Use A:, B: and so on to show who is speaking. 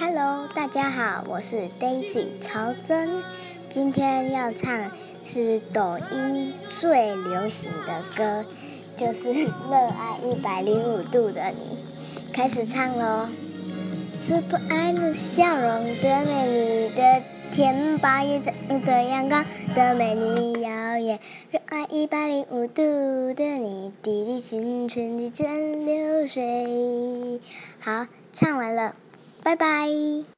A: Hello，大家好，我是 Daisy 曹真，今天要唱是抖音最流行的歌，就是《热爱一百零五度的你》，开始唱喽。是不爱的笑容的美丽的天，八月长的阳光的美丽耀眼，热爱一百零五度的你，滴滴青春的蒸馏水。好，唱完了。拜拜。